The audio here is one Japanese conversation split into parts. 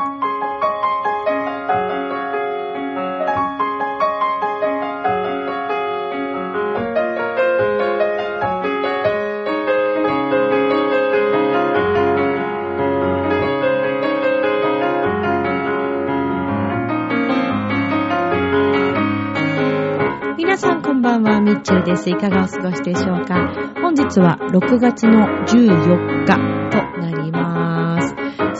皆さんこんばんは、みっちーです。いかがお過ごしでしょうか？本日は6月の14日となります。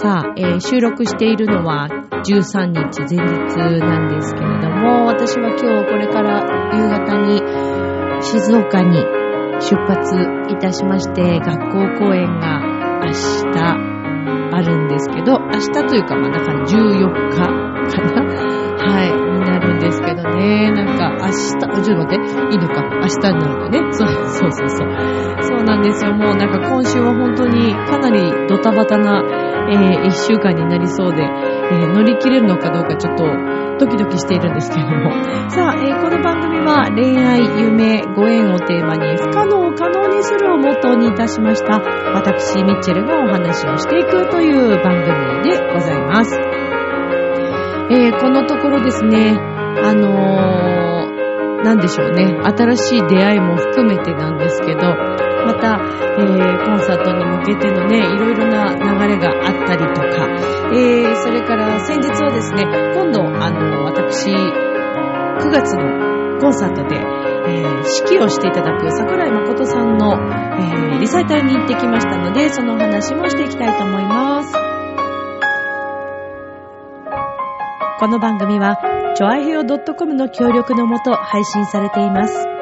さあ、えー収録しているのは13日前日なんですけれども、私は今日これから夕方に静岡に出発いたしまして、学校公演が明日あるんですけど、明日というか、まあ、だから14日かな？はい、になるんですけどね。なんか、明日、ちょっと待って、いいのか、明日になるんだよね。そう、そうそうそう。そうなんですよ。もうなんか今週は本当にかなりドタバタな、えー一週間になりそうで、えー乗り切れるのかどうかちょっとドキドキしているんですけれども。さあ、えーこの番組は恋愛、夢、ご縁をテーマに不可能を可能にするをモットーにいたしました。私、ミッチェルがお話をしていくという番組でございます。えーこのところですね、あのー、なんでしょうね、新しい出会いも含めてなんですけど、また、えーコンサートに向けてのね、いろいろな流れがあったりとか、えーそれから先日はですね、今度、あの、私、9月のコンサートで、えー指揮をしていただく桜井誠さんの、えーリサイタルに行ってきましたので、そのお話もしていきたいと思います。この番組は、ちょあへよ .com の協力のもと配信されています。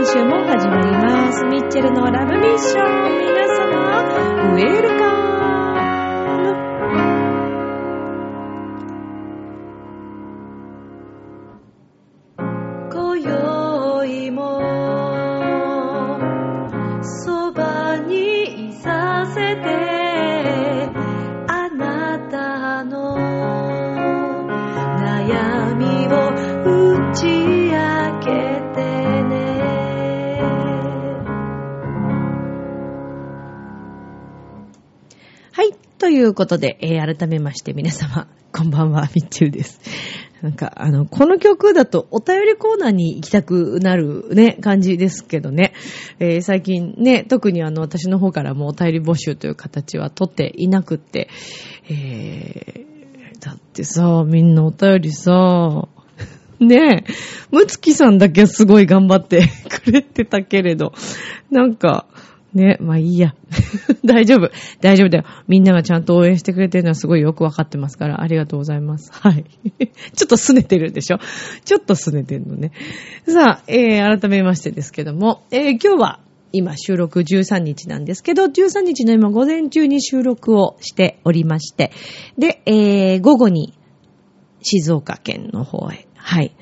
今週も始まります。ミッチェルのラブミッション。皆様、ウェルカム。ということで、えー改めまして皆様、こんばんは、みっちゅうです。なんか、あの、この曲だとお便りコーナーに行きたくなるね、感じですけどね。えー最近ね、特にあの、私の方からもお便り募集という形は取っていなくって、えー、だってさ、みんなお便りさ、ねえ、むつきさんだけはすごい頑張って くれてたけれど、なんか、ね、まあいいや。大丈夫。大丈夫だよ。みんながちゃんと応援してくれてるのはすごいよくわかってますから、ありがとうございます。はい。ちょっと拗ねてるんでしょ？ちょっと拗ねてるのね。さあ、えー、改めましてですけども、えー、今日は、今収録13日なんですけど、13日の今午前中に収録をしておりまして、で、えー、午後に静岡県の方へ。はい。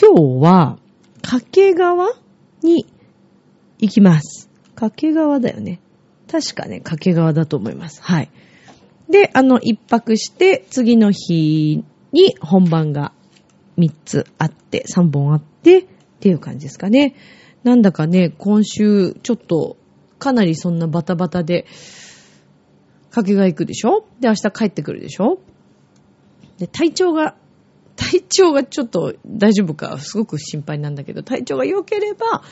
今日は、掛川に行きます。掛川だよね。確かね、掛川だと思います。はい。で、あの、一泊して、次の日に本番が3つあって、3本あって、っていう感じですかね。なんだかね、今週、ちょっと、かなりそんなバタバタで、掛川行くでしょ？で、明日帰ってくるでしょ？で、体調が、体調がちょっと大丈夫か、すごく心配なんだけど、体調が良ければ、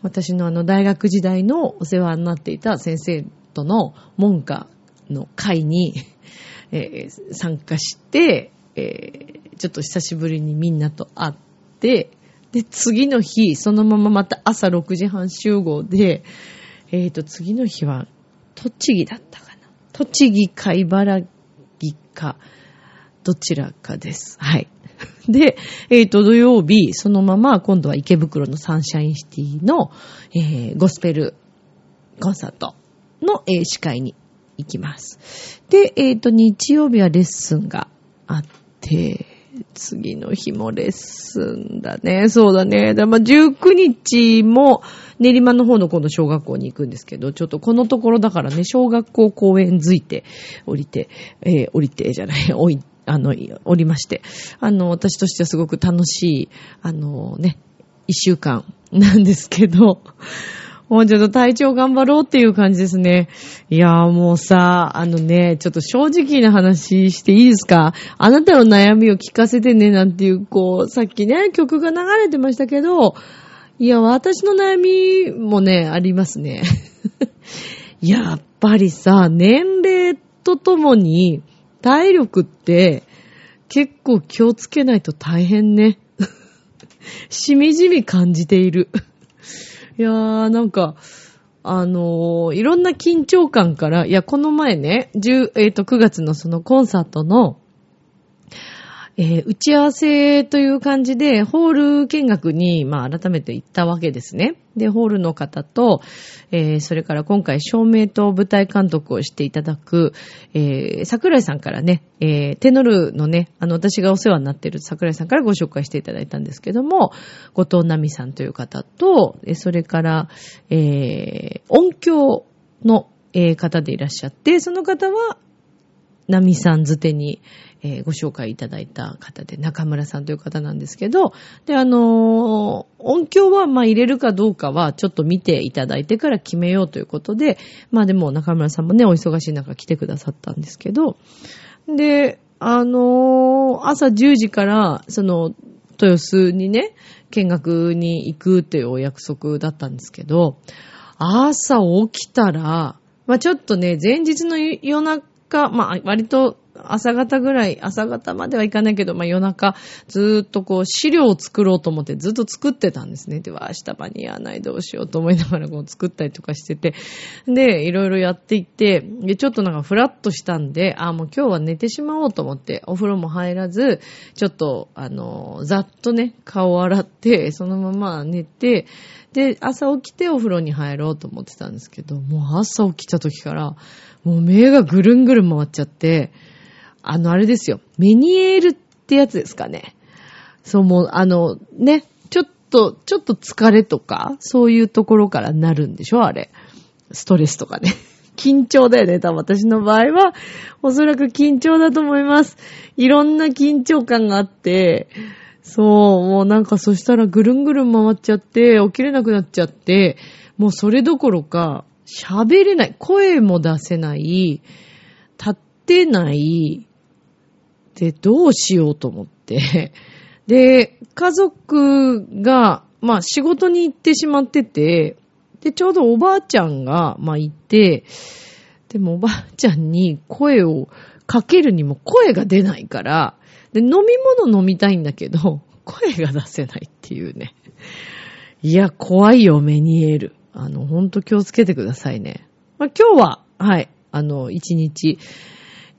私のあの大学時代のお世話になっていた先生との文科の会に、えー参加して、えーちょっと久しぶりにみんなと会って、で、次の日、そのまままた朝6時半集合で、えっ、と、次の日は、栃木だったかな。栃木か茨城か、どちらかです。はい。で、えっ、と、土曜日、そのまま今度は池袋のサンシャインシティの、えーゴスペルコンサートの、えー司会に行きます。で、えっ、と、日曜日はレッスンがあって、次の日もレッスンだね。そうだね。だまあ、19日も練馬の方の今度小学校に行くんですけど、ちょっとこのところだからね、小学校公園づいて降りて、えー降りてじゃない、おい、あの、おりまして、あの、私としてはすごく楽しい、あのね、一週間なんですけど、もうちょっと体調頑張ろうっていう感じですね。いやーもうさ、あのね、ちょっと正直な話していいですか？あなたの悩みを聞かせてね、なんていう、こう、さっきね、曲が流れてましたけど、いや、私の悩みもね、ありますね。やっぱりさ、年齢とともに体力って結構気をつけないと大変ね。しみじみ感じている。いやー、なんか、あのー、いろんな緊張感から、いや、この前ね、10、えっ、ー、と、9月のそのコンサートの、えー、打ち合わせという感じで、ホール見学に、まあ、改めて行ったわけですね。で、ホールの方と、えー、それから今回照明と舞台監督をしていただく、えー、桜井さんからね、えー、テノルのね、あの、私がお世話になっている桜井さんからご紹介していただいたんですけども、後藤奈美さんという方と、えそれから、え、音響の、え、方でいらっしゃって、その方は、奈美さんづてに、えー、ご紹介いただいた方で、中村さんという方なんですけど、で、あのー、音響は、まあ、入れるかどうかは、ちょっと見ていただいてから決めようということで、まあ、でも、中村さんもね、お忙しい中来てくださったんですけど、で、あのー、朝10時から、その、豊洲にね、見学に行くというお約束だったんですけど、朝起きたら、まあ、ちょっとね、前日の夜中、まあ、割と朝方ぐらい、朝方まではいかないけど、まあ夜中、ずーっとこう資料を作ろうと思ってずっと作ってたんですね。で、は明日間に合わないどうしようと思いながらこう作ったりとかしてて、で、いろいろやっていって、で、ちょっとなんかフラッとしたんで、あ、もう今日は寝てしまおうと思って、お風呂も入らず、ちょっと、あの、ざっとね、顔を洗って、そのまま寝て、で、朝起きてお風呂に入ろうと思ってたんですけど、もう朝起きた時から、もう目がぐるんぐるん回っちゃって、あの、あれですよ。メニエールってやつですかね。そう、もう、あの、ね、ちょっと、ちょっと疲れとか、そういうところからなるんでしょあれ。ストレスとかね。緊張だよね、多分私の場合は、おそらく緊張だと思います。いろんな緊張感があって、そう、もうなんかそしたらぐるんぐるん回っちゃって、起きれなくなっちゃって、もうそれどころか、喋れない、声も出せない、立ってない、で、どうしようと思って。で、家族が、まあ仕事に行ってしまってて、で、ちょうどおばあちゃんが、まあいて、でもおばあちゃんに声をかけるにも声が出ないから、で、飲み物飲みたいんだけど、声が出せないっていうね。いや、怖いよ、メニエール。あの、ほんと気をつけてくださいね。まあ、今日は、はい、あの、一日、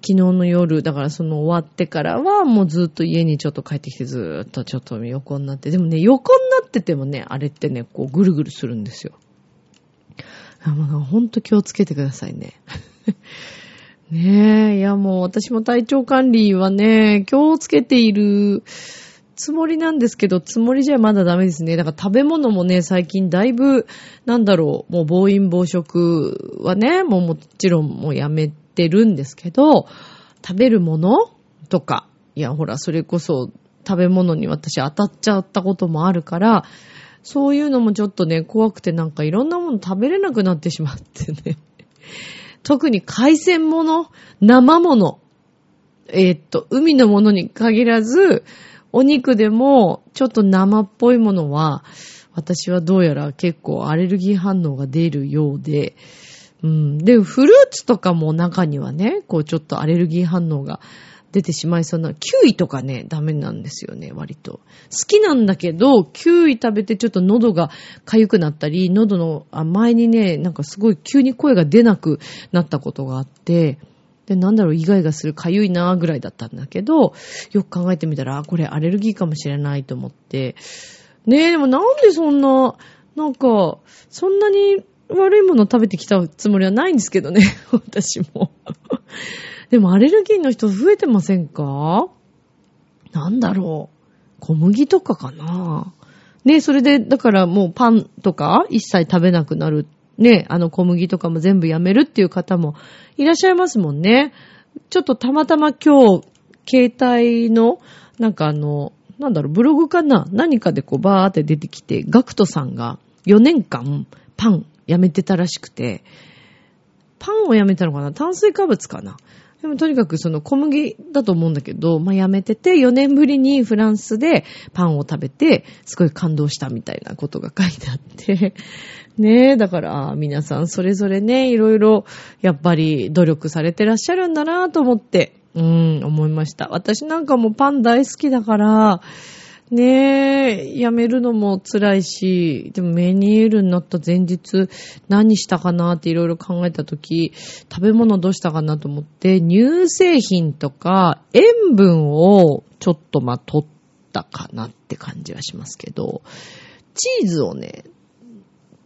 昨日の夜、だからその終わってからはもうずっと家にちょっと帰ってきてずーっとちょっと横になって、でもね、横になっててもね、あれってね、こうぐるぐるするんですよ。もうほんと気をつけてくださいね。ねえ、いやもう私も体調管理はね、気をつけているつもりなんですけど、つもりじゃまだダメですね。だから食べ物もね、最近だいぶ、なんだろう、もう暴飲暴食はね、もうもちろんもうやめてってるんですけど、食べるものとか、いや、ほら、それこそ食べ物に私当たっちゃったこともあるから、そういうのもちょっとね、怖くてなんかいろんなもの食べれなくなってしまってね。特に海鮮物、生物、えー、っと、海のものに限らず、お肉でもちょっと生っぽいものは、私はどうやら結構アレルギー反応が出るようで、うん。で、フルーツとかも中にはね、こうちょっとアレルギー反応が出てしまいそうな、キウイとかね、ダメなんですよね、割と。好きなんだけど、キウイ食べてちょっと喉が痒くなったり、喉の前にね、なんかすごい急に声が出なくなったことがあって、で、なんだろう、イガイガする痒いなぐらいだったんだけど、よく考えてみたら、あ、これアレルギーかもしれないと思って。ねえ、でもなんでそんな、なんか、そんなに悪いものを食べてきたつもりはないんですけどね、私も。でもアレルギーの人増えてませんか？なんだろう。小麦とかかなね、それで、だからもうパンとか一切食べなくなる。ね、あの小麦とかも全部やめるっていう方もいらっしゃいますもんね。ちょっとたまたま今日、携帯の、なんかあの、なんだろう、ブログかな？何かでこうバーって出てきて、ガクトさんが4年間パンやめてたらしくて、パンをやめたのかな？炭水化物かな？でもとにかくその小麦だと思うんだけど、まあ、やめてて、4年ぶりにフランスでパンを食べて、すごい感動したみたいなことが書いてあって、ねえ、だから、皆さんそれぞれね、いろいろ、やっぱり努力されてらっしゃるんだなと思って、うん、思いました。私なんかもパン大好きだから、ねえ、やめるのも辛いし、でもメニュールになった前日何したかなっていろいろ考えたとき、食べ物どうしたかなと思って、乳製品とか塩分をちょっとま取ったかなって感じはしますけど、チーズをね、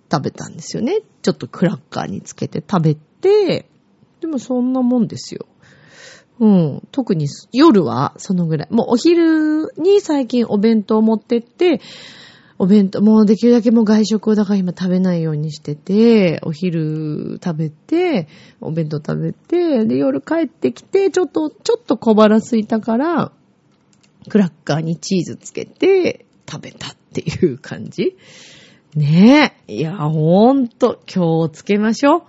食べたんですよね。ちょっとクラッカーにつけて食べて、でもそんなもんですよ。うん。特に夜はそのぐらい。もうお昼に最近お弁当持ってって、お弁当、もうできるだけもう外食をだから今食べないようにしてて、お昼食べて、お弁当食べて、で夜帰ってきて、ちょっと、ちょっと小腹空いたから、クラッカーにチーズつけて食べたっていう感じ。ねえ。いや、ほんと、気をつけましょ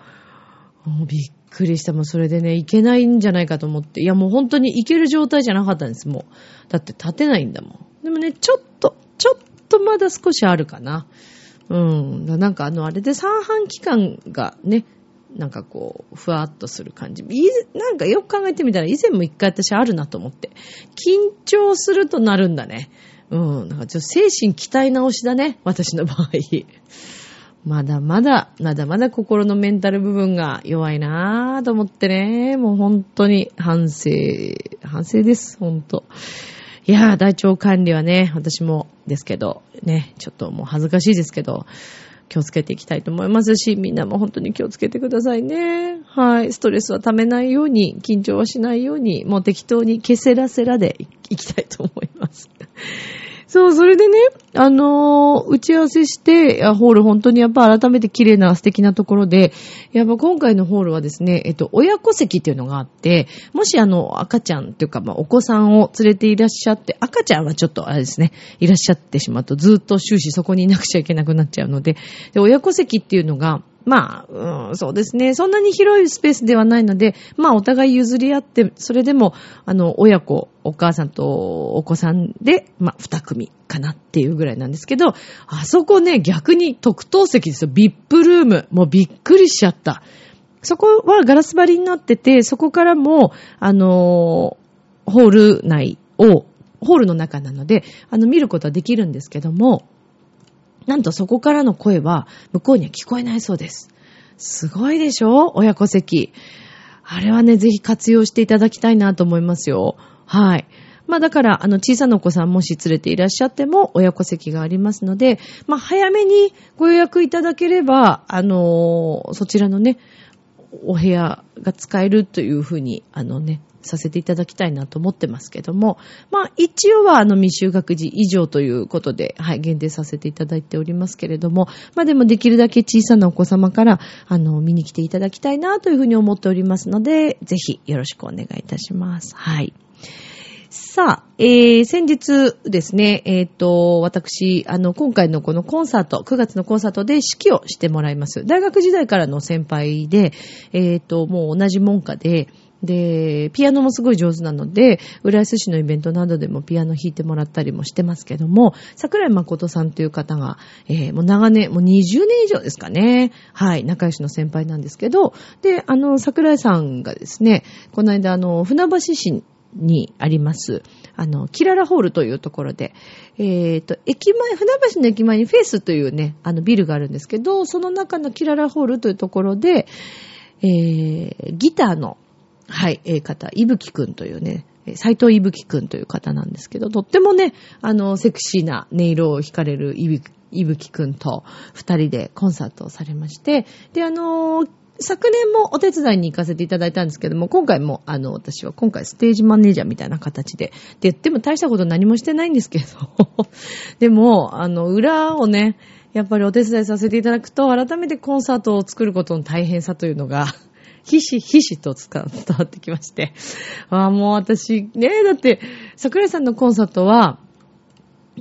う。びっくりした。もうそれでね、いけないんじゃないかと思って。いや、もう本当にいける状態じゃなかったんです、もう。だって立てないんだもん。でもね、ちょっと、ちょっとまだ少しあるかな。うん。なんかあの、あれで三半期間がね、なんかこう、ふわっとする感じ。なんかよく考えてみたら、以前も一回私あるなと思って。緊張するとなるんだね。うん。なんかちょっと精神鍛え直しだね。私の場合。まだまだ、まだまだ心のメンタル部分が弱いなぁと思ってね、もう本当に反省、反省です、本当。いやぁ、大腸管理はね、私もですけど、ね、ちょっともう恥ずかしいですけど、気をつけていきたいと思いますし、みんなも本当に気をつけてくださいね。はい。ストレスは溜めないように、緊張はしないように、もう適当にケセラセラでい きたいと思います。そう、それでね、あのー、打ち合わせして、ホール本当にやっぱ改めて綺麗な素敵なところで、やっぱ今回のホールはですね、えっと、親子席っていうのがあって、もしあの、赤ちゃんっていうか、まあ、お子さんを連れていらっしゃって、赤ちゃんはちょっとあれですね、いらっしゃってしまうとずっと終始そこにいなくちゃいけなくなっちゃうので、で親子席っていうのが、まあ、うん、そうですね。そんなに広いスペースではないので、まあ、お互い譲り合って、それでも、あの、親子、お母さんとお子さんで、まあ、二組かなっていうぐらいなんですけど、あそこね、逆に特等席ですよ。ビップルーム。もうびっくりしちゃった。そこはガラス張りになってて、そこからも、あの、ホール内を、ホールの中なので、あの、見ることはできるんですけども、なんとそこからの声は向こうには聞こえないそうです。すごいでしょ？親子席。あれはね、ぜひ活用していただきたいなと思いますよ。はい。まあだから、あの、小さなお子さんもし連れていらっしゃっても、親子席がありますので、まあ早めにご予約いただければ、あのー、そちらのね、お部屋が使えるというふうに、あのね、させていただきたいなと思ってますけども、まあ一応はあの未就学児以上ということで、はい、限定させていただいておりますけれども、まあでもできるだけ小さなお子様から、あの、見に来ていただきたいなというふうに思っておりますので、ぜひよろしくお願いいたします。はい。さあ、えー、先日ですね、えっ、ー、と、私、あの、今回のこのコンサート、9月のコンサートで指揮をしてもらいます。大学時代からの先輩で、えっ、ー、と、もう同じ門下で、で、ピアノもすごい上手なので、浦安市のイベントなどでもピアノ弾いてもらったりもしてますけども、桜井誠さんという方が、えー、もう長年、もう20年以上ですかね。はい、仲良しの先輩なんですけど、で、あの、桜井さんがですね、この間、あの、船橋市にあります、あの、キララホールというところで、えっ、ー、と、駅前、船橋の駅前にフェイスというね、あのビルがあるんですけど、その中のキララホールというところで、えー、ギターのはい、えー、方、いぶきくんというね、斎藤いぶきくんという方なんですけど、とってもね、あの、セクシーな音色を弾かれるいぶいぶきくんと二人でコンサートをされまして、で、あのー、昨年もお手伝いに行かせていただいたんですけども、今回も、あの、私は今回ステージマネージャーみたいな形で、で、でも大したこと何もしてないんですけど、でも、あの、裏をね、やっぱりお手伝いさせていただくと、改めてコンサートを作ることの大変さというのが、ひしひしと伝わってきまして。ああ、もう私、ねだって、桜井さんのコンサートは、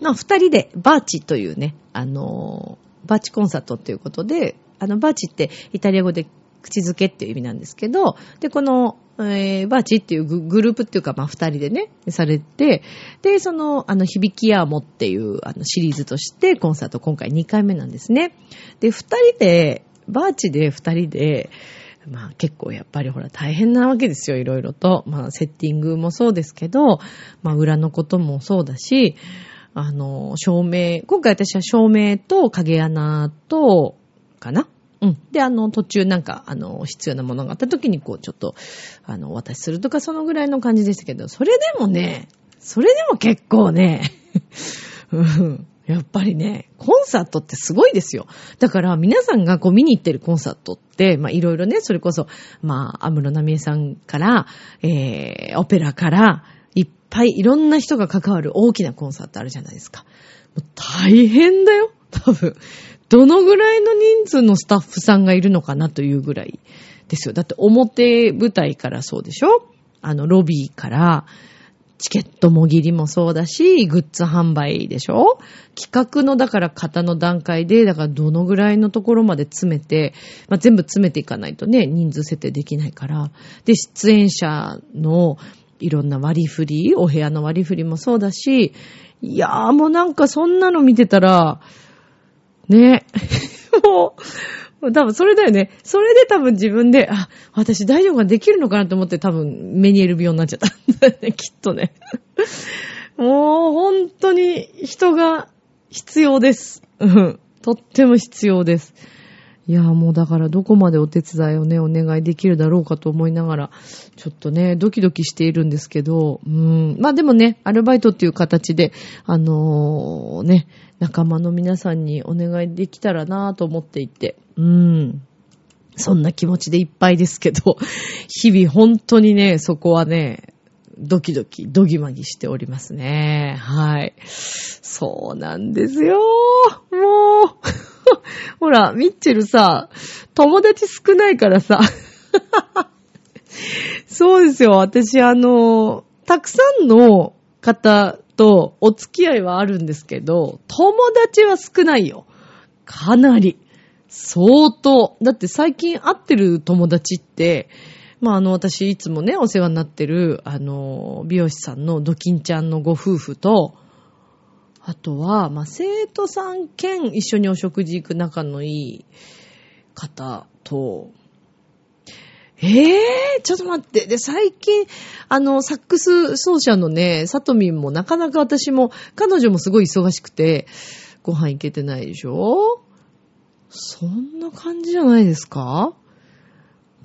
まあ、二人でバーチというね、あの、バーチコンサートっていうことで、あの、バーチってイタリア語で口づけっていう意味なんですけど、で、この、えー、バーチっていうグループっていうか、まあ、二人でね、されて、で、その、あの、響きやもっていう、あの、シリーズとしてコンサート今回2回目なんですね。で、二人で、バーチで二人で、まあ結構やっぱりほら大変なわけですよ、いろいろと。まあセッティングもそうですけど、まあ裏のこともそうだし、あの、照明、今回私は照明と影穴と、かな？うん。で、あの、途中なんか、あの、必要なものがあった時に、こう、ちょっと、あの、お渡しするとか、そのぐらいの感じでしたけど、それでもね、それでも結構ね、うん。やっぱりね、コンサートってすごいですよ。だから皆さんがこう見に行ってるコンサートって、まあいろいろね、それこそ、まあ、安室奈美恵さんから、えー、オペラから、いっぱいいろんな人が関わる大きなコンサートあるじゃないですか。大変だよ、多分。どのぐらいの人数のスタッフさんがいるのかなというぐらいですよ。だって表舞台からそうでしょ？あの、ロビーから、チケットもぎりもそうだし、グッズ販売でしょ？企画のだから型の段階で、だからどのぐらいのところまで詰めて、まあ、全部詰めていかないとね、人数設定できないから。で、出演者のいろんな割り振り、お部屋の割り振りもそうだし、いやーもうなんかそんなの見てたら、ね、もう、多分それだよね。それで多分自分で、あ、私大丈夫ができるのかなと思って多分メニエル病になっちゃった、きっとね。もう本当に人が必要です。うん。とっても必要です。いや、もうだからどこまでお手伝いをね、お願いできるだろうかと思いながら、ちょっとね、ドキドキしているんですけど、うん。まあでもね、アルバイトっていう形で、あのー、ね、仲間の皆さんにお願いできたらなぁと思っていて、うん。そんな気持ちでいっぱいですけど、日々本当にね、そこはね、ドキドキ、ドギマギしておりますね。はい。そうなんですよ。もう。ほら、ミッチェルさ、友達少ないからさ。そうですよ。私、あの、たくさんの方とお付き合いはあるんですけど、友達は少ないよ。かなり。相当。だって最近会ってる友達って、まあ、あの、私いつもね、お世話になってる、あの、美容師さんのドキンちゃんのご夫婦と、あとは、まあ、生徒さん兼一緒にお食事行く仲のいい方と、ええー、ちょっと待って。で、最近、あの、サックス奏者のね、サトミンもなかなか私も、彼女もすごい忙しくて、ご飯行けてないでしょ？そんな感じじゃないですか？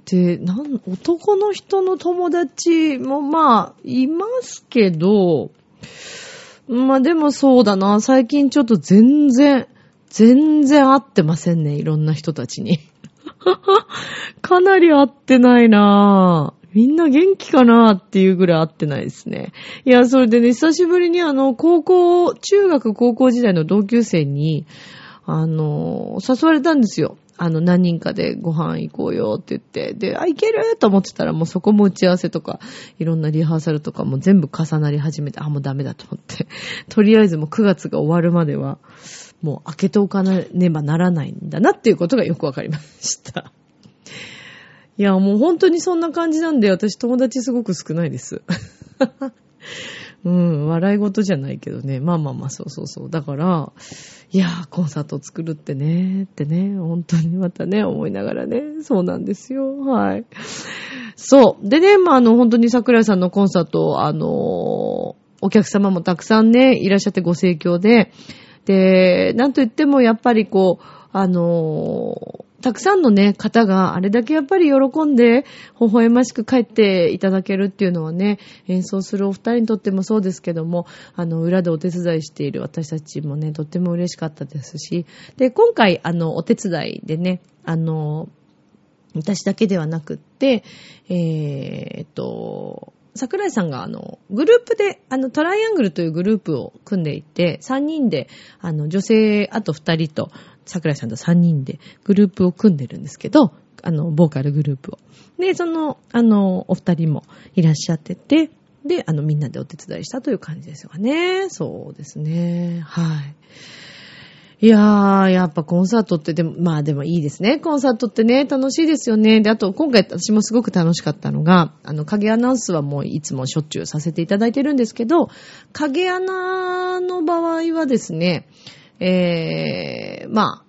で、なん、男の人の友達もまあ、いますけど、まあでもそうだな、最近ちょっと全然、全然会ってませんね、いろんな人たちに。かなり会ってないな。みんな元気かなっていうぐらい会ってないですね。いや、それでね、久しぶりにあの、高校、中学高校時代の同級生に、あの、誘われたんですよ。あの、何人かでご飯行こうよって言って、で、あ、行けると思ってたら、もうそこも打ち合わせとか、いろんなリハーサルとかも全部重なり始めて、あ、もうダメだと思って。とりあえずもう9月が終わるまでは、もう開けておかねばならないんだなっていうことがよくわかりました。いや、もう本当にそんな感じなんで、私友達すごく少ないです。うん、笑い事じゃないけどね。まあまあまあ、そうそうそう。だから、いやー、コンサート作るってね、ってね、本当にまたね、思いながらね、そうなんですよ。はい。そう。でね、まあ、あの、本当に桜井さんのコンサート、あの、お客様もたくさんね、いらっしゃってご盛況で、で、なんと言ってもやっぱりこう、あの、たくさんのね、方があれだけやっぱり喜んで、微笑ましく帰っていただけるっていうのはね、演奏するお二人にとってもそうですけども、あの、裏でお手伝いしている私たちもね、とっても嬉しかったですし、で、今回、あの、お手伝いでね、あの、私だけではなくって、えー、っと、桜井さんがあの、グループで、あの、トライアングルというグループを組んでいて、3人で、あの、女性、あと2人と、桜井さんと3人でグループを組んでるんですけど、あの、ボーカルグループを。で、その、あの、お二人もいらっしゃってて、で、あの、みんなでお手伝いしたという感じですよね。そうですね。はい。いやー、やっぱコンサートってでも、まあでもいいですね。コンサートってね、楽しいですよね。で、あと今回私もすごく楽しかったのが、あの、影アナウンスはもういつもしょっちゅうさせていただいてるんですけど、影アナの場合はですね、えー、まあ、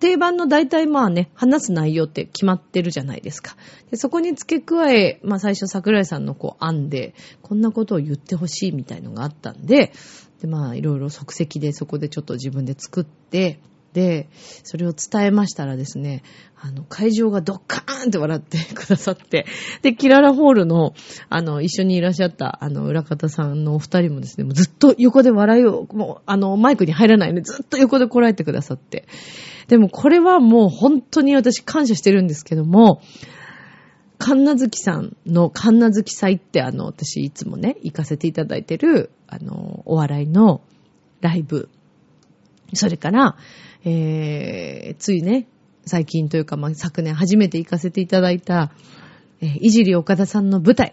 定番の大体まあね、話す内容って決まってるじゃないですか。でそこに付け加え、まあ最初桜井さんのこう案で、こんなことを言ってほしいみたいのがあったんで、でまあいろいろ即席でそこでちょっと自分で作って、で、それを伝えましたらですね、あの、会場がドッカーンって笑ってくださって、で、キララホールの、あの、一緒にいらっしゃった、あの、裏方さんのお二人もですね、もうずっと横で笑いを、もう、あの、マイクに入らないので、ずっと横でこらえてくださって。でも、これはもう本当に私感謝してるんですけども、神奈月さんの神奈月祭ってあの、私いつもね、行かせていただいてる、あの、お笑いのライブ。それから、えー、ついね、最近というか、まあ、昨年初めて行かせていただいた、えー、いじり岡田さんの舞台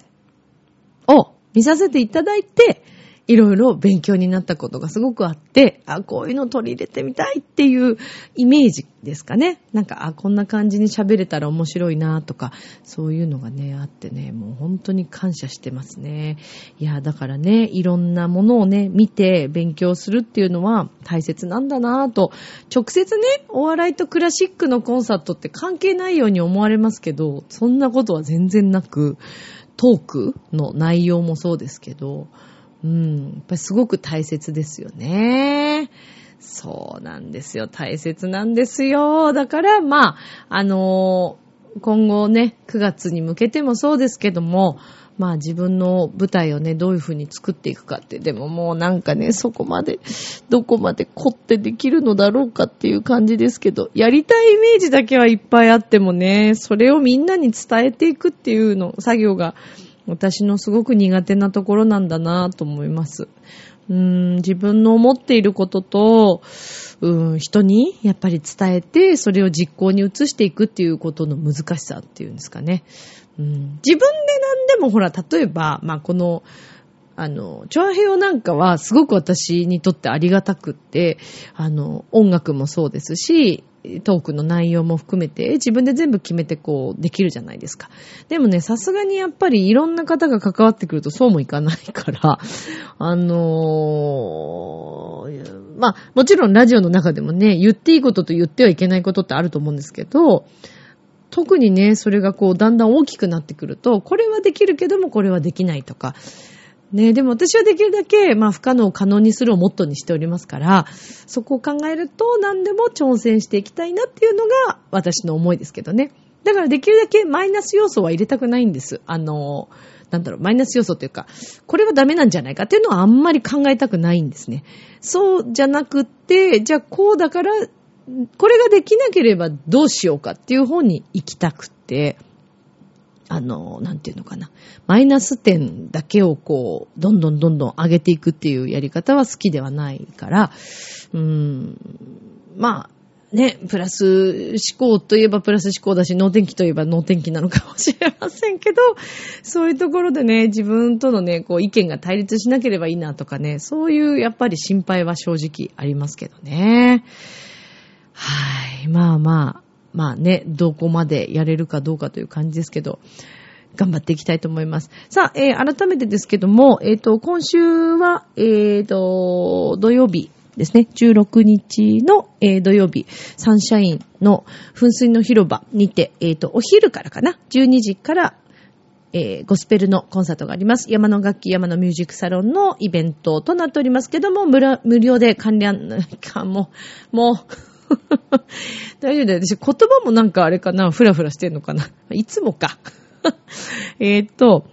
を見させていただいて、いろいろ勉強になったことがすごくあって、あ、こういうの取り入れてみたいっていうイメージですかね。なんか、あ、こんな感じに喋れたら面白いなとか、そういうのがね、あってね、もう本当に感謝してますね。いや、だからね、いろんなものをね、見て勉強するっていうのは大切なんだなと、直接ね、お笑いとクラシックのコンサートって関係ないように思われますけど、そんなことは全然なく、トークの内容もそうですけど、うん、やっぱりすごく大切ですよね。そうなんですよ。大切なんですよ。だから、まあ、あのー、今後ね、9月に向けてもそうですけども、まあ自分の舞台をね、どういう風に作っていくかって、でももうなんかね、そこまで、どこまで凝ってできるのだろうかっていう感じですけど、やりたいイメージだけはいっぱいあってもね、それをみんなに伝えていくっていうの、作業が私のすごく苦手なところなんだなと思います。うん自分の思っていることと、うん人にやっぱり伝えて、それを実行に移していくっていうことの難しさっていうんですかね。うん自分で何でもほら、例えば、まあこの、あの、チョアヘヨなんかはすごく私にとってありがたくって、あの、音楽もそうですし、トークの内容も含めて、自分で全部決めてこう、できるじゃないですか。でもね、さすがにやっぱりいろんな方が関わってくるとそうもいかないから、あのー、まあ、もちろんラジオの中でもね、言っていいことと言ってはいけないことってあると思うんですけど、特にね、それがこう、だんだん大きくなってくると、これはできるけども、これはできないとか、ねでも私はできるだけ、まあ、不可能を可能にするをモットーにしておりますから、そこを考えると何でも挑戦していきたいなっていうのが私の思いですけどね。だからできるだけマイナス要素は入れたくないんです。あの、なんだろう、マイナス要素っていうか、これはダメなんじゃないかっていうのはあんまり考えたくないんですね。そうじゃなくって、じゃあこうだから、これができなければどうしようかっていう方に行きたくって、あの、なんていうのかな。マイナス点だけをこう、どんどんどんどん上げていくっていうやり方は好きではないから、うーん、まあ、ね、プラス思考といえばプラス思考だし、脳天気といえば脳天気なのかもしれませんけど、そういうところでね、自分とのね、こう意見が対立しなければいいなとかね、そういうやっぱり心配は正直ありますけどね。はい。まあまあ、まあね、どこまでやれるかどうかという感じですけど、頑張っていきたいと思います。さあ、えー、改めてですけども、えっ、ー、と、今週は、えっ、ー、と、土曜日ですね、16日の、えー、土曜日、サンシャインの噴水の広場にて、えっ、と、お昼からかな、12時から、えー、ゴスペルのコンサートがあります。山の楽器、山のミュージックサロンのイベントとなっておりますけども、無料で関連、もう、もう、大丈夫だよ。私、言葉もなんかあれかな、ふらふらしてんのかな。いつもか。えっと、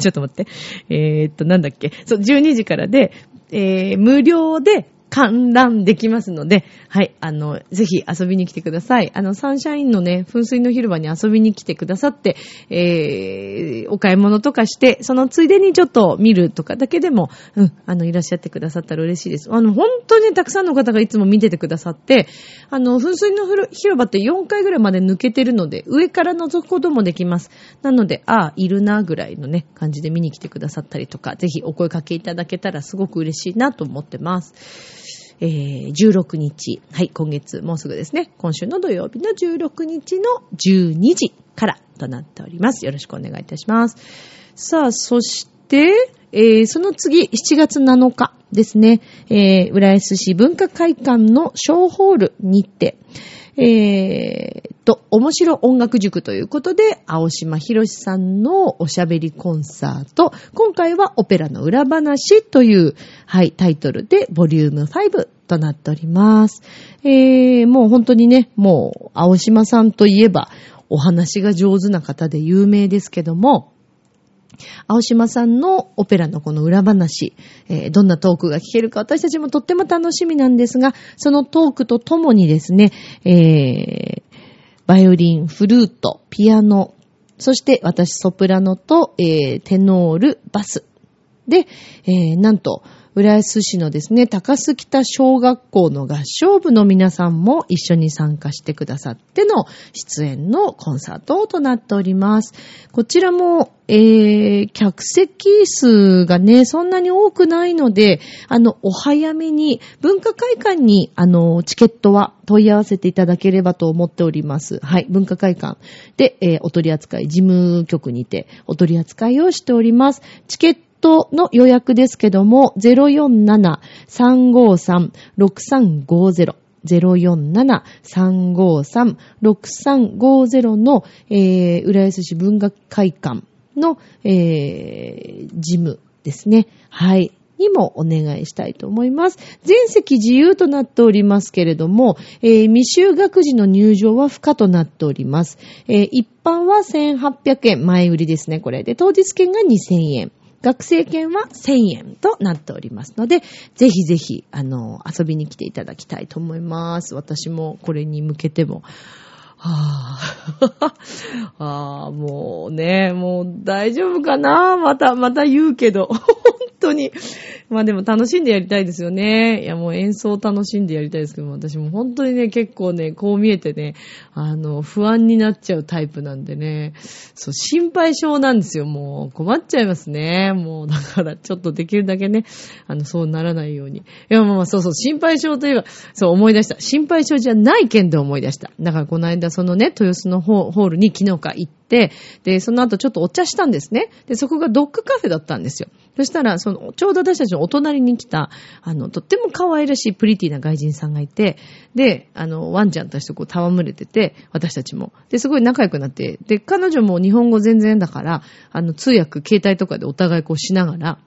ちょっと待って。えー、っと、なんだっけ。そう、12時からで、えー、無料で観覧できますので、はい、あの、ぜひ遊びに来てください。あの、サンシャインのね、噴水の広場に遊びに来てくださって、えー、お買い物とかして、そのついでにちょっと見るとかだけでも、うん、あの、いらっしゃってくださったら嬉しいです。あの、本当にたくさんの方がいつも見ててくださって、あの、噴水の広場って4回ぐらいまで抜けてるので、上から覗くこともできます。なので、ああ、いるな、ぐらいのね、感じで見に来てくださったりとか、ぜひお声かけいただけたらすごく嬉しいなと思ってます。えー、16日、はい、今月、もうすぐですね、今週の土曜日の16日の12時からとなっております。よろしくお願いいたします。さあ、そして、えー、その次、7月7日ですね、えー、浦安市文化会館の小ホールにて、えー、と、面白音楽塾ということで、青島博さんのおしゃべりコンサート、今回はオペラの裏話という、はい、タイトルで、ボリューム5となっております。えー、もう本当にね、もう、青島さんといえば、お話が上手な方で有名ですけども、青島さんのオペラのこの裏話、えー、どんなトークが聞けるか私たちもとっても楽しみなんですが、そのトークとともにですね、えー、バイオリン、フルート、ピアノ、そして私ソプラノと、えー、テノール、バス。で、えー、なんと、浦安市のですね、高須北小学校の合唱部の皆さんも一緒に参加してくださっての出演のコンサートとなっております。こちらも、えー、客席数がね、そんなに多くないので、あの、お早めに、文化会館に、あの、チケットは問い合わせていただければと思っております。はい、文化会館で、えー、お取り扱い、事務局にてお取り扱いをしております。チケットトの予約ですけども、047-353-6350。047-353-6350の、えー、浦安市文学会館の、えー、事務ですね。はい。にもお願いしたいと思います。全席自由となっておりますけれども、えー、未就学時の入場は不可となっております。えー、一般は1800円、前売りですね、これ。で、当日券が2000円。学生券は1000円となっておりますので、ぜひぜひ、あの、遊びに来ていただきたいと思います。私もこれに向けても、はぁ、あ、あもうね、もう大丈夫かな？また、また言うけど。当に。まあでも楽しんでやりたいですよね。いやもう演奏楽しんでやりたいですけども、私も本当にね、結構ね、こう見えてね、あの、不安になっちゃうタイプなんでね、そう、心配性なんですよ。もう困っちゃいますね。もうだからちょっとできるだけね、あの、そうならないように。いやまあそうそう、心配性といえば、そう思い出した。心配性じゃない件で思い出した。だからこの間そのね、豊洲のホールに昨日か行って、で、その後ちょっとお茶したんですね。で、そこがドッグカフェだったんですよ。そしたら、その、ちょうど私たちのお隣に来た、あの、とっても可愛らしいプリティな外人さんがいて、で、あの、ワンちゃんたちとこう戯れてて、私たちも。で、すごい仲良くなって、で、彼女も日本語全然だから、あの、通訳、携帯とかでお互いこうしながら、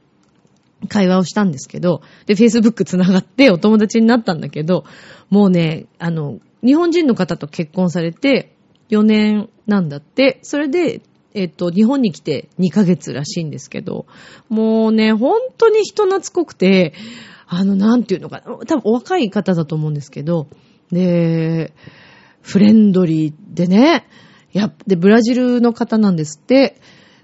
会話をしたんですけど、で、Facebook 繋がってお友達になったんだけど、もうね、あの、日本人の方と結婚されて4年なんだって、それでえっと、日本に来て2ヶ月らしいんですけど、もうね、本当に人懐っこくて、あの、なんていうのかな、多分お若い方だと思うんですけど、で、フレンドリーでね、や、で、ブラジルの方なんですって、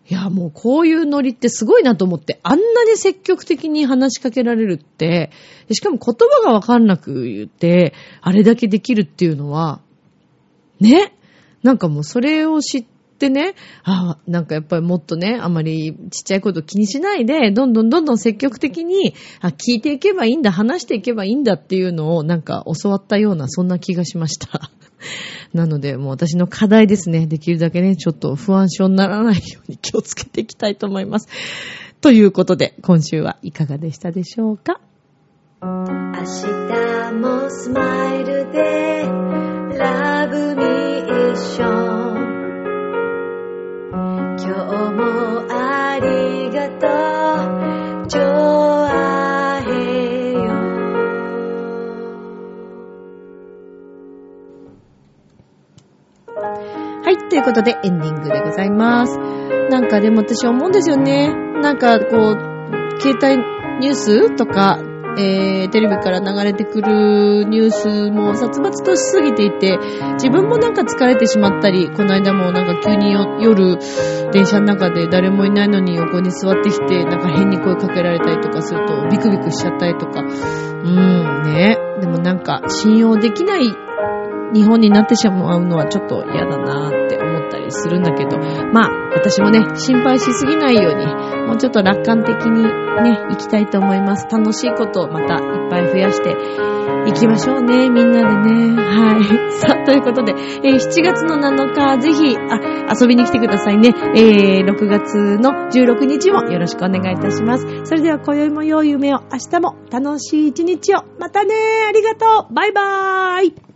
いや、もうこういうノリってすごいなと思って、あんなに積極的に話しかけられるって、しかも言葉がわかんなく言って、あれだけできるっていうのは、ね、なんかもうそれを知っってね、あなんかやっぱりもっとね、あまりちっちゃいこと気にしないで、どんどんどんどん積極的に、あ、聞いていけばいいんだ、話していけばいいんだっていうのをなんか教わったような、そんな気がしました。なので、もう私の課題ですね。できるだけね、ちょっと不安症にならないように気をつけていきたいと思います。ということで、今週はいかがでしたでしょうか？明日もスマイルで、ラブミーション今日もありがとう、ということでエンディングでございます。なんかでも私思うんですよね。なんかこう、携帯ニュースとかえー、テレビから流れてくるニュースも殺伐としすぎていて、自分もなんか疲れてしまったり、この間もなんか急に夜、電車の中で誰もいないのに横に座ってきて、なんか変に声かけられたりとかすると、ビクビクしちゃったりとか、うん、ね。でもなんか信用できない日本になってしまうのはちょっと嫌だなって思ったりするんだけど、まあ、私もね、心配しすぎないように、もうちょっと楽観的にね、行きたいと思います。楽しいことをまたいっぱい増やして、行きましょうね、みんなでね。はい。さあ、ということで、えー、7月の7日、ぜひ、あ、遊びに来てくださいね。えー、6月の16日もよろしくお願いいたします。それでは、今宵も良い夢を、明日も楽しい一日を。またねありがとうバイバーイ